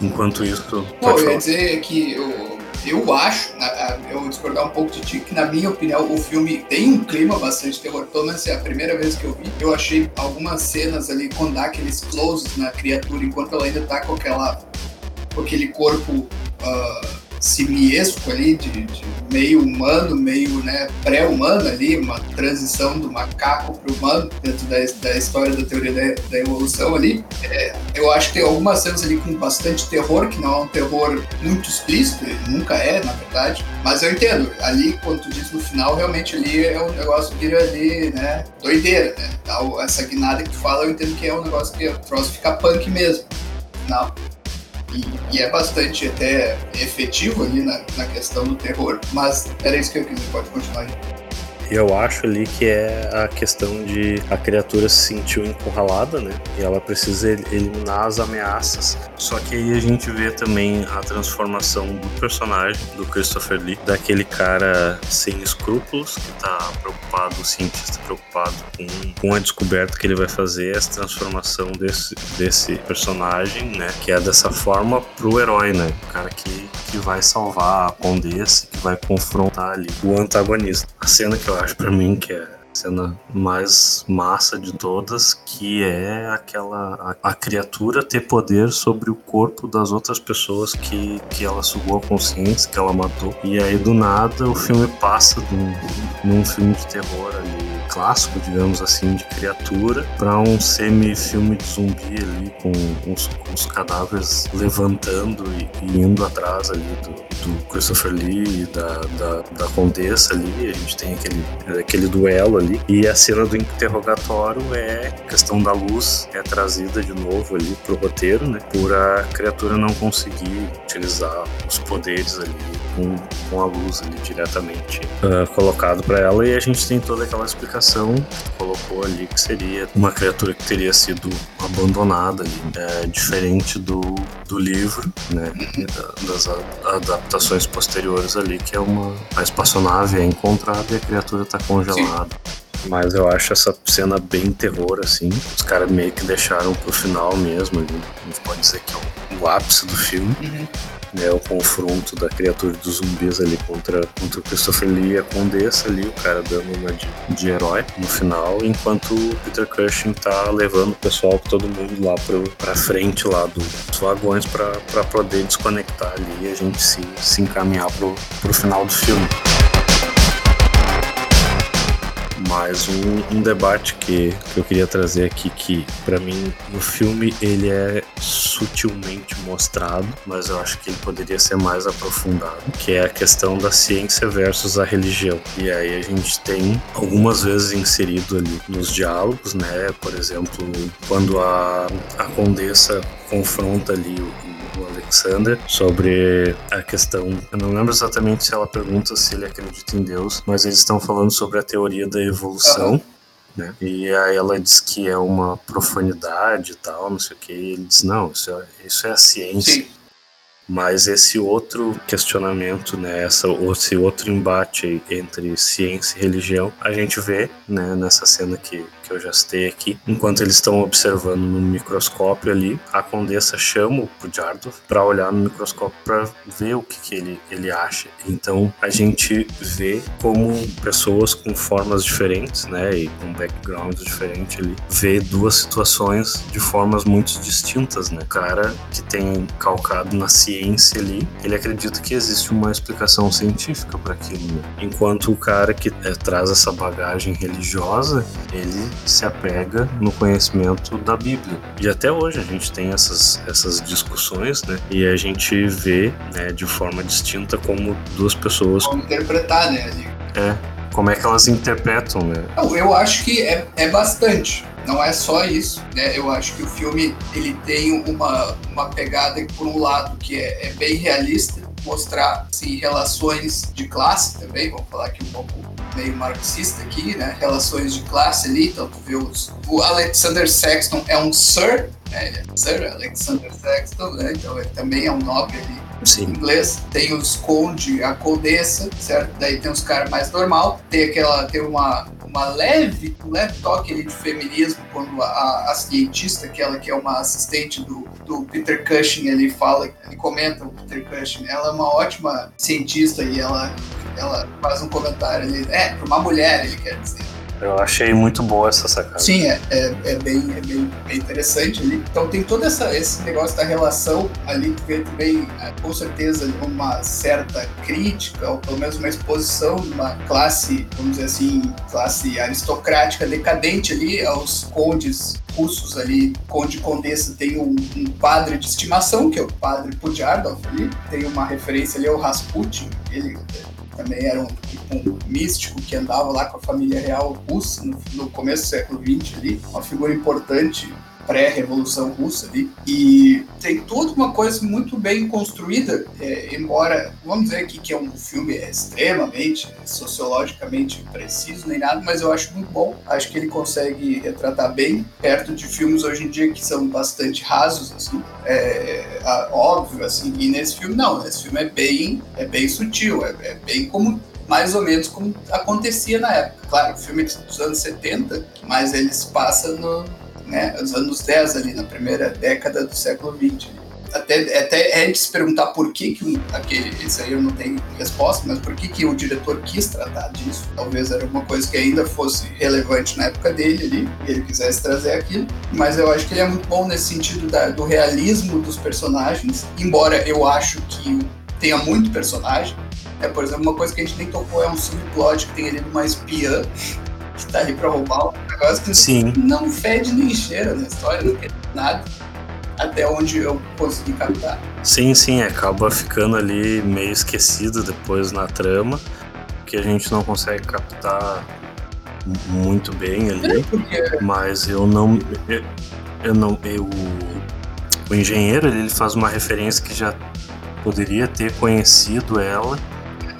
Enquanto isso, Não, eu ia dizer que eu, eu acho, na- eu vou discordar um pouco de ti, que na minha opinião o filme tem um clima bastante terror. Pelo menos é a primeira vez que eu vi. Eu achei algumas cenas ali, quando dá aqueles closes na criatura, enquanto ela ainda tá com aquela. com aquele corpo ah, simiesco ali, de, de meio humano, meio né, pré-humano ali, uma transição do macaco pro humano, dentro da, da história da teoria da, da evolução ali. Eu acho que tem algumas cenas ali com bastante terror, que não é um terror muito explícito, nunca é, na verdade. Mas eu entendo, ali, quando tu diz no final, realmente ali é um negócio que vira ali, né, doideira, né? O- Essa guinada que tu fala, eu entendo que é um negócio que o troço fica punk mesmo, no final. E, é bastante até efetivo ali na, na questão do terror. Mas era isso que eu quis, pode continuar aí. Eu acho ali que é a questão de a criatura se sentiu encurralada, né? E ela precisa el- eliminar as ameaças. Só que aí a gente vê também a transformação do personagem, do Christopher Lee, daquele cara sem escrúpulos, que tá preocupado, o cientista preocupado com, com a descoberta que ele vai fazer, essa transformação desse, desse personagem, né? Que é dessa forma pro herói, né? O cara que, que vai salvar a Condessa, que vai confrontar ali o antagonista. A cena que eu acho pra mim que é a cena mais massa de todas, que é aquela a, a criatura ter poder sobre o corpo das outras pessoas que, que ela sugou a consciência, que ela matou. E aí do nada o filme passa de um, num filme de terror ali clássico, digamos assim, de criatura, para um semi-filme de zumbi ali com os, os cadáveres levantando e, e indo atrás ali do, do Christopher Lee e da, da, da Condessa ali. A gente tem aquele, aquele duelo ali. E a cena do interrogatório é questão da luz, é trazida de novo ali pro roteiro, né? Por a criatura não conseguir utilizar os poderes ali com, com a luz ali diretamente ah, colocado para ela. E a gente tem toda aquela explicação que colocou ali que seria uma criatura que teria sido abandonada ali, é, diferente do, do livro, né? da- das a- adaptações posteriores ali, que é uma a espaçonave é encontrada e a criatura tá congelada. Mas eu acho essa cena bem terror, assim. Os caras meio que deixaram pro final mesmo. A gente pode dizer que é o, o ápice do filme. Né, o confronto da criatura dos zumbis ali contra, contra o Christopher Lee a Condessa ali, o cara dando uma de, de herói no final, enquanto o Peter Cushing tá levando o pessoal, todo mundo lá pro, pra frente lá do- dos vagões pra poder desconectar ali e a gente se, se encaminhar pro, pro final do filme. Mais um, um debate que, que eu queria trazer aqui, que para mim no filme ele é sutilmente mostrado, mas eu acho que ele poderia ser mais aprofundado, que é a questão da ciência versus a religião. E aí a gente tem algumas vezes inserido ali nos diálogos, né? Por exemplo, quando a, a condessa confronta ali o, o Alexander sobre a questão. Eu não lembro exatamente se ela pergunta se ele acredita em Deus, mas eles estão falando sobre a teoria da evolução. Né? E aí ela diz que é uma profanidade e tal, não sei o que. E ele diz, não, isso é, isso é a ciência. Sim. Mas esse outro questionamento, né, essa, esse outro embate entre ciência e religião, a gente vê né, nessa cena que, que eu já citei aqui. Enquanto eles estão observando no microscópio ali, a condessa chama o Jardo para olhar no microscópio para ver o que, que ele, ele acha. Então a gente vê como pessoas com formas diferentes, né, e com backgrounds diferentes ali, vê duas situações de formas muito distintas, né. O cara que tem calcado na ciência ali, ele acredita que existe uma explicação científica para aquilo, né? enquanto o cara que eh, traz essa bagagem religiosa, ele se apega no conhecimento da Bíblia. E até hoje a gente tem essas, essas discussões, né? E a gente vê, né, de forma distinta como duas pessoas Como interpretar, né? ali. é, como é que elas interpretam, né? Não, eu acho que é, é bastante. Não é só isso, né? Eu acho que o filme ele tem uma, uma pegada que, por um lado, que é, é bem realista, mostrar assim, relações de classe também, vamos falar aqui um pouco meio marxista aqui, né? Relações de classe ali, então tu vê os, o Alexander Sexton é um Sir, né? Ele é Sir Alexander Sexton, né? Então ele também é um nobre ali Sim. inglês, tem os conde, a condessa, certo? Daí tem os caras mais normal, tem aquela, tem uma, uma leve, um leve toque ali de feminismo quando a, a cientista, aquela que é uma assistente do, do Peter Cushing, ele fala, ele comenta o Peter Cushing, ela é uma ótima cientista e ela, ela faz um comentário ali, é, para uma mulher, ele quer dizer. Eu achei muito boa essa sacada. Sim, é, é, é bem, é bem, bem interessante ali. Então tem todo essa, esse negócio da relação ali que vê também, é, com certeza, uma certa crítica, ou pelo menos uma exposição de uma classe, vamos dizer assim, classe aristocrática decadente ali aos condes russos ali, conde condessa tem um, um, padre de estimação, que é o padre Pudyardov ali, tem uma referência ali ao Rasputin, ele também era um, tipo, um místico que andava lá com a família real russa no, no começo do século XX ali, uma figura importante pré-revolução russa ali e tem toda uma coisa muito bem construída é, embora vamos dizer aqui que é um filme extremamente sociologicamente preciso nem nada mas eu acho muito bom acho que ele consegue retratar bem perto de filmes hoje em dia que são bastante rasos assim é, é, óbvio assim e nesse filme não nesse filme é bem é bem sutil é, é bem como mais ou menos como acontecia na época. Claro, o filme é dos anos 70, mas ele se passa no, né, os anos 10 ali, na primeira década do século 20. Até, até é de se perguntar por que, que aquele, isso aí eu não tenho resposta, mas por que, que o diretor quis tratar disso. Talvez era uma coisa que ainda fosse relevante na época dele ali, e ele quisesse trazer aquilo. Mas eu acho que ele é muito bom nesse sentido da, do realismo dos personagens, embora eu acho que tenha muito personagem. É, por exemplo, uma coisa que a gente nem tocou é um subplot que tem ali de uma espiã que tá ali pra roubar um negócio que Sim. não fede nem cheira na história, não tem nada. Até onde eu consegui captar. Sim, sim, acaba ficando ali meio esquecido depois na trama, que a gente não consegue captar muito bem ali. É, porque Mas eu não. Eu, eu não. Eu, o engenheiro ele faz uma referência que já poderia ter conhecido ela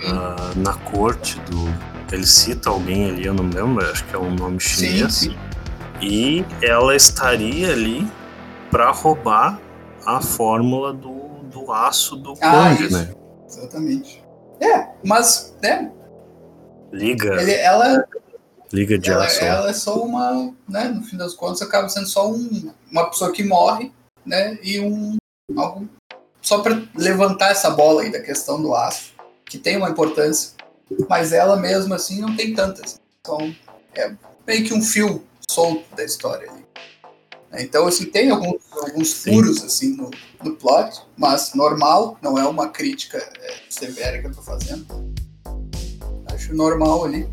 ah, na corte do. Ele cita alguém ali, eu não lembro, acho que é um nome sim, chinês. sim. E ela estaria ali para roubar a fórmula do, do aço do Ah, conde, né? Exatamente. É, mas, né, Liga, ele, ela, liga de ela, aço. ela é só uma, né, no fim das contas, acaba sendo só um, uma pessoa que morre, né, e um, algo, só para levantar essa bola aí da questão do aço, que tem uma importância, mas ela mesma, assim, não tem tantas. Então, é meio que um fio solto da história ali. Então, assim, tem alguns, alguns Sim. furos, assim, no, no plot, mas normal, não é uma crítica é, severa que eu tô fazendo. Acho normal ali.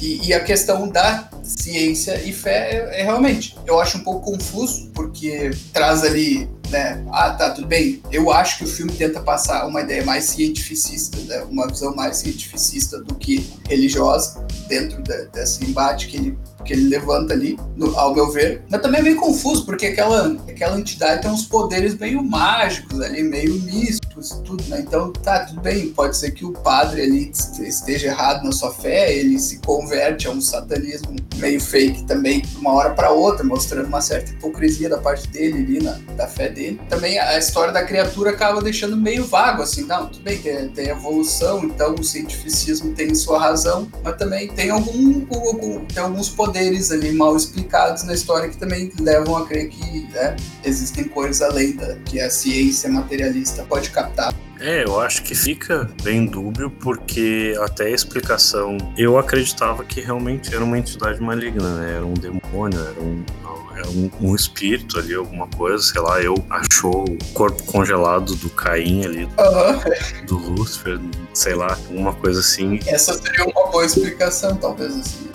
E, e a questão da ciência e fé é, é realmente, eu acho um pouco confuso, porque traz ali, né? Ah, tá, tudo bem. Eu acho que o filme tenta passar uma ideia mais cientificista, né, uma visão mais cientificista do que religiosa, dentro da- desse embate que ele, que ele levanta ali, no- ao meu ver. Mas também é meio confuso, porque aquela, aquela entidade tem uns poderes meio mágicos ali, meio místicos e tudo, né? Então, tá, tudo bem, pode ser que o padre ali est- esteja errado na sua fé, ele se converte a um satanismo meio fake também, de uma hora para outra, mostrando uma certa hipocrisia da parte dele ali, na, da fé dele. Também a história da criatura acaba deixando meio vago, assim, não, tudo bem, tem, tem evolução, então o cientificismo tem sua razão, mas também tem, algum, algum- tem alguns poderes ali mal explicados na história que também levam a crer que né, existem coisas além da que a ciência materialista pode captar. É, eu acho que fica bem dúbio, porque até a explicação. Eu acreditava que realmente era uma entidade maligna, né? Era um demônio, era um. Um, um espírito ali, alguma coisa, sei lá, eu achou o corpo congelado do Caim ali, Aham. do Lúcifer, sei lá, alguma coisa assim. Essa seria uma boa explicação, talvez assim,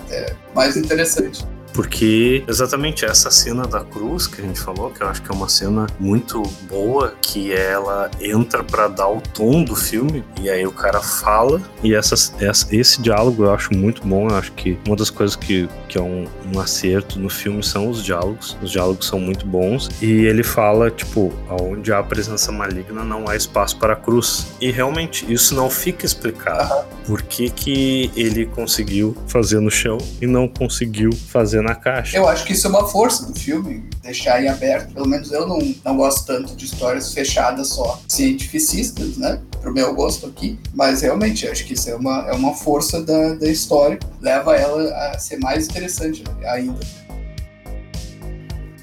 mais interessante. Porque exatamente essa cena da cruz que a gente falou, que eu acho que é uma cena muito boa, que ela entra para dar o tom do filme, e aí o cara fala, e essa, essa, esse diálogo eu acho muito bom, eu acho que uma das coisas que, que é um, um acerto no filme são os diálogos, os diálogos são muito bons, e ele fala, tipo, onde há presença maligna não há espaço para a cruz, e realmente isso não fica explicado, por que que ele conseguiu fazer no chão e não conseguiu fazer na caixa. Eu acho que isso é uma força do filme, deixar em aberto. Pelo menos eu não, não gosto tanto de histórias fechadas só cientificistas, né? Pro meu gosto aqui. Mas realmente, acho que isso é uma, é uma força da, da história. Leva ela a ser mais interessante ainda.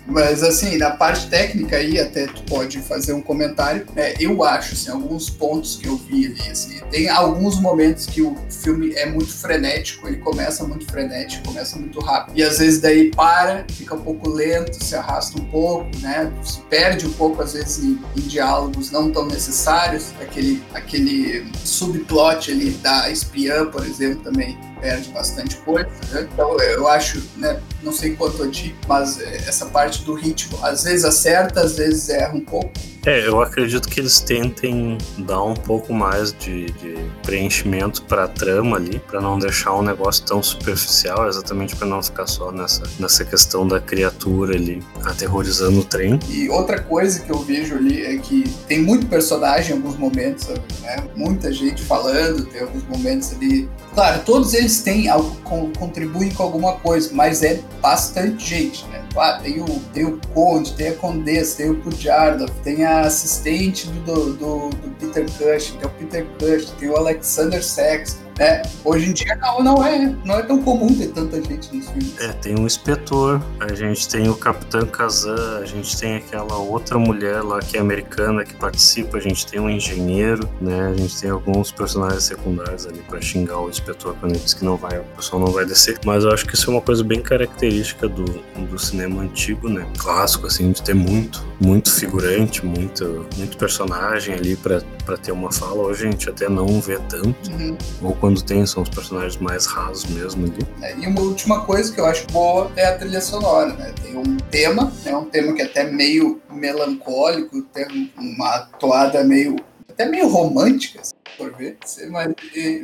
Mas assim, na parte técnica aí, até tu pode fazer um comentário. Né? Eu acho, assim, alguns pontos que eu vi ali, assim, tem alguns momentos que o filme é muito frenético, ele começa muito frenético, começa muito rápido. E às vezes daí para, fica um pouco lento, se arrasta um pouco, né? Se perde um pouco, às vezes, em, em diálogos não tão necessários. Aquele, aquele subplot ali da espiã, por exemplo, também perde bastante coisa. Né? Então eu acho, né, não sei quanto a ti, mas essa parte do ritmo, às vezes acerta, às vezes erra um pouco. É, eu acredito que eles tentem dar um pouco mais de, de preenchimento para a trama ali, para não deixar um negócio tão superficial, exatamente para não ficar só nessa, nessa questão da criatura ali aterrorizando o trem. E outra coisa que eu vejo ali é que tem muito personagem em alguns momentos, né? Muita gente falando, tem alguns momentos ali. Claro, todos eles têm algo, contribuem com alguma coisa, mas é bastante gente, né? Ah, tem o, tem o Conde, tem a Condessa, tem o Pujardov, tem a assistente do, do, do Peter Cushing, tem o Peter Cushing, tem o Alexander Sexton, né? Hoje em dia não, não, é, não é tão comum ter tanta gente nos filmes. É, tem um inspetor, a gente tem o Capitão Kazan, a gente tem aquela outra mulher lá que é americana que participa, a gente tem um engenheiro, né? A gente tem alguns personagens secundários ali para xingar o inspetor quando ele diz que não vai, o pessoal não vai descer. Mas eu acho que isso é uma coisa bem característica do, do cinema antigo, né? Clássico, assim, de ter muito, muito figurante, muito, muito personagem ali para ter uma fala. Hoje a gente até não vê tanto. Uhum. Ou quando tem, são os personagens mais rasos mesmo ali. É, e uma última coisa que eu acho boa é a trilha sonora, né? Tem um tema, né? Um tema que é até meio melancólico, tem uma toada meio até meio romântica, for ver. Mas,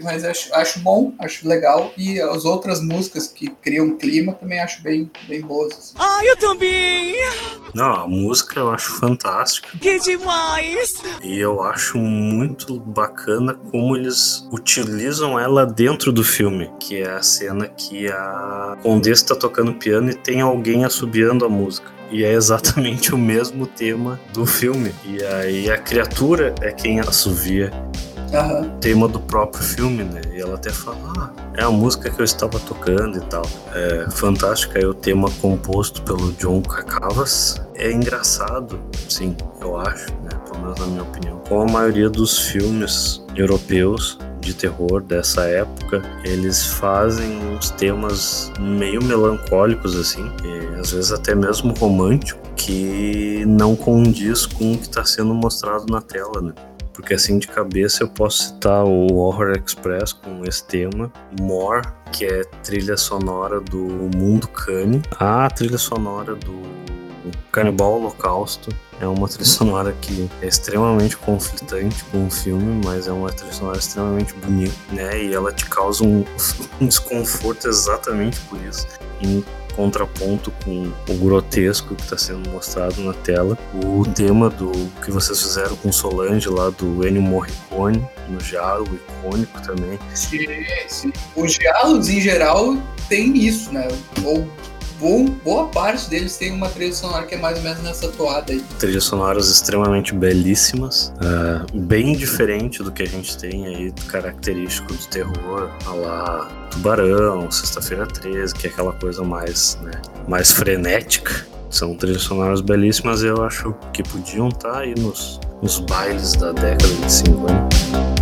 mas acho, acho bom, acho legal. E as outras músicas que criam clima também acho bem, bem boas. Assim. Ah, eu também! Não, a música eu acho fantástica. Que demais! E eu acho muito bacana como eles utilizam ela dentro do filme, que é a cena que a Condessa tá tocando piano e tem alguém assobiando a música. E é exatamente o mesmo tema do filme. E aí a criatura é quem assovia Uhum. tema do próprio filme, né? E ela até fala, ah, é a música que eu estava tocando e tal. É fantástica, é o tema composto pelo John Cacavas. É engraçado, sim, eu acho, né? Pelo menos na minha opinião. Como a maioria dos filmes europeus de terror dessa época, eles fazem uns temas meio melancólicos assim, e às vezes até mesmo romântico, que não condiz com o que está sendo mostrado na tela, né? Porque assim de cabeça eu posso citar o Horror Express com esse tema, More, que é trilha sonora do Mundo Cane, a trilha sonora do Canibal Holocausto, é uma trilha sonora que é extremamente conflitante com o filme, mas é uma trilha sonora extremamente bonita, né? E ela te causa um, um desconforto exatamente por isso. Em contraponto com o grotesco que está sendo mostrado na tela. O tema do que vocês fizeram com Solange lá do Ennio Morricone, no diálogo icônico também. Sim, sim. Os diálogos em geral tem isso, né? Ou boa parte deles tem uma trilha sonora que é mais ou menos nessa toada aí. Trilhas sonoras extremamente belíssimas, uh, bem diferente do que a gente tem aí característico do terror, a lá Tubarão, Sexta-feira 13, que é aquela coisa mais, né, mais frenética. São trilhas sonoras belíssimas e eu acho que podiam estar aí nos, nos bailes da década de 50.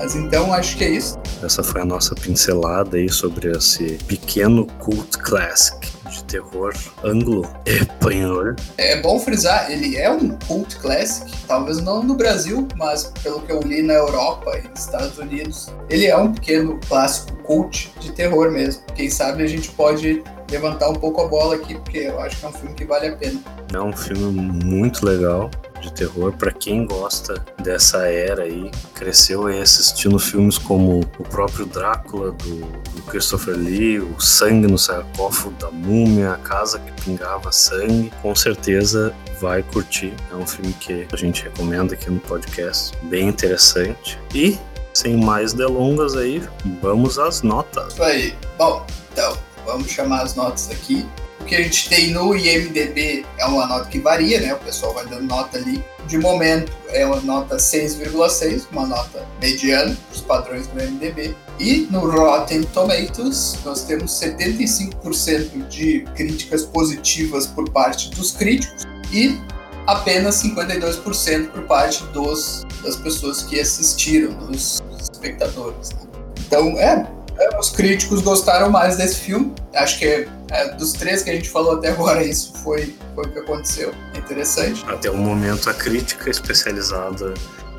Mas então acho que é isso. Essa foi a nossa pincelada aí sobre esse pequeno cult classic de terror anglo espanhol. É bom frisar, ele é um cult classic, talvez não no Brasil, mas pelo que eu li na Europa e nos Estados Unidos, ele é um pequeno clássico cult de terror mesmo. Quem sabe a gente pode levantar um pouco a bola aqui, porque eu acho que é um filme que vale a pena. É um filme muito legal de terror para quem gosta dessa era aí, cresceu aí assistindo filmes como o próprio Drácula do, do Christopher Lee, o Sangue no sarcófago da Múmia, a Casa que pingava sangue, com certeza vai curtir. É um filme que a gente recomenda aqui no podcast, bem interessante. E sem mais delongas aí, vamos às notas. Isso aí. Bom, então, vamos chamar as notas aqui. O que a gente tem no IMDB é uma nota que varia, né? O pessoal vai dando nota ali. De momento é uma nota 6,6, uma nota mediana para os padrões do IMDB. E no Rotten Tomatoes nós temos 75% de críticas positivas por parte dos críticos e apenas 52% por parte dos, das pessoas que assistiram, dos espectadores. Né? Então, é, os críticos gostaram mais desse filme. Acho que é, é, dos três que a gente falou até agora, isso foi, foi o que aconteceu. É interessante. Até o momento, a crítica especializada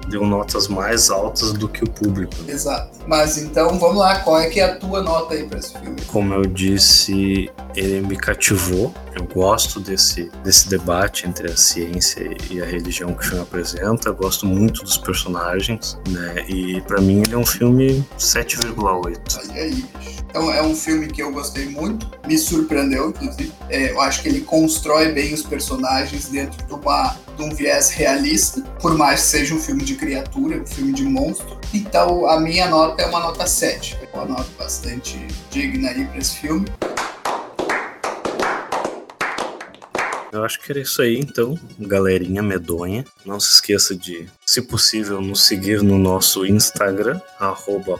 deu notas mais altas do que o público. Exato. Mas então, vamos lá, qual é que é a tua nota aí para esse filme? Como eu disse, ele me cativou. Eu gosto desse, desse debate entre a ciência e a religião que o filme apresenta. Eu gosto muito dos personagens, né? E para mim ele é um filme 7,8. Olha aí, Então é um filme que eu gostei muito, me surpreendeu, inclusive. É, eu acho que ele constrói bem os personagens dentro de, uma, de um viés realista, por mais que seja um filme de criatura, um filme de monstro. Então a minha nota é uma nota 7. É uma nota bastante digna aí para esse filme. Eu acho que era isso aí, então, galerinha medonha. Não se esqueça de, se possível, nos seguir no nosso Instagram,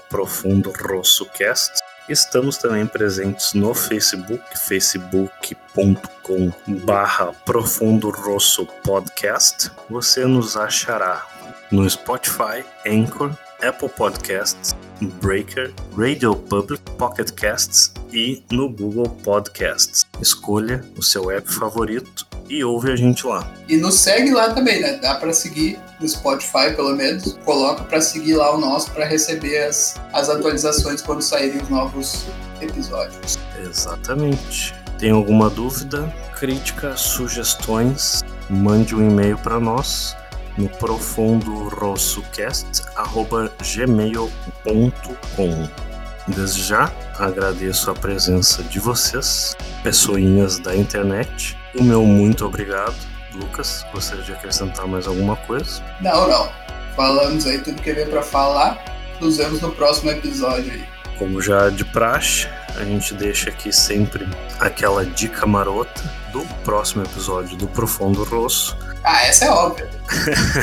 profundorossocast. Estamos também presentes no Facebook, facebook.com barra Profundo Rosso Podcast. Você nos achará no Spotify, Anchor, Apple Podcasts, Breaker, Radio Public, Pocket Casts e no Google Podcasts. Escolha o seu app favorito e ouve a gente lá. E nos segue lá também, né? Dá para seguir no Spotify, pelo menos. Coloca para seguir lá o nosso para receber as, as atualizações quando saírem os novos episódios. Exatamente. Tem alguma dúvida, crítica, sugestões? Mande um e-mail para nós no profundorossocast.gmail.com. Desde já agradeço a presença de vocês, pessoinhas da internet. O meu muito obrigado. Lucas, gostaria de acrescentar mais alguma coisa? Não, não. Falamos aí tudo que veio para falar. Nos vemos no próximo episódio aí. Como já de praxe, a gente deixa aqui sempre aquela dica marota do próximo episódio do Profundo Rosso. Ah, essa é óbvia.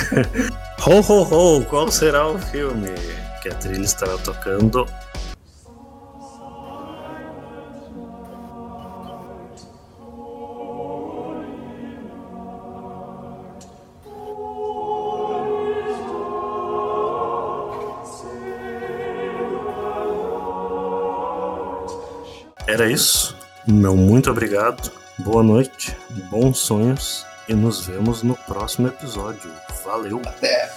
ho, ho, ho! Qual será o filme? Que a trilha estará tocando Era isso. Meu muito obrigado. Boa noite, bons sonhos e nos vemos no próximo episódio. Valeu! Até!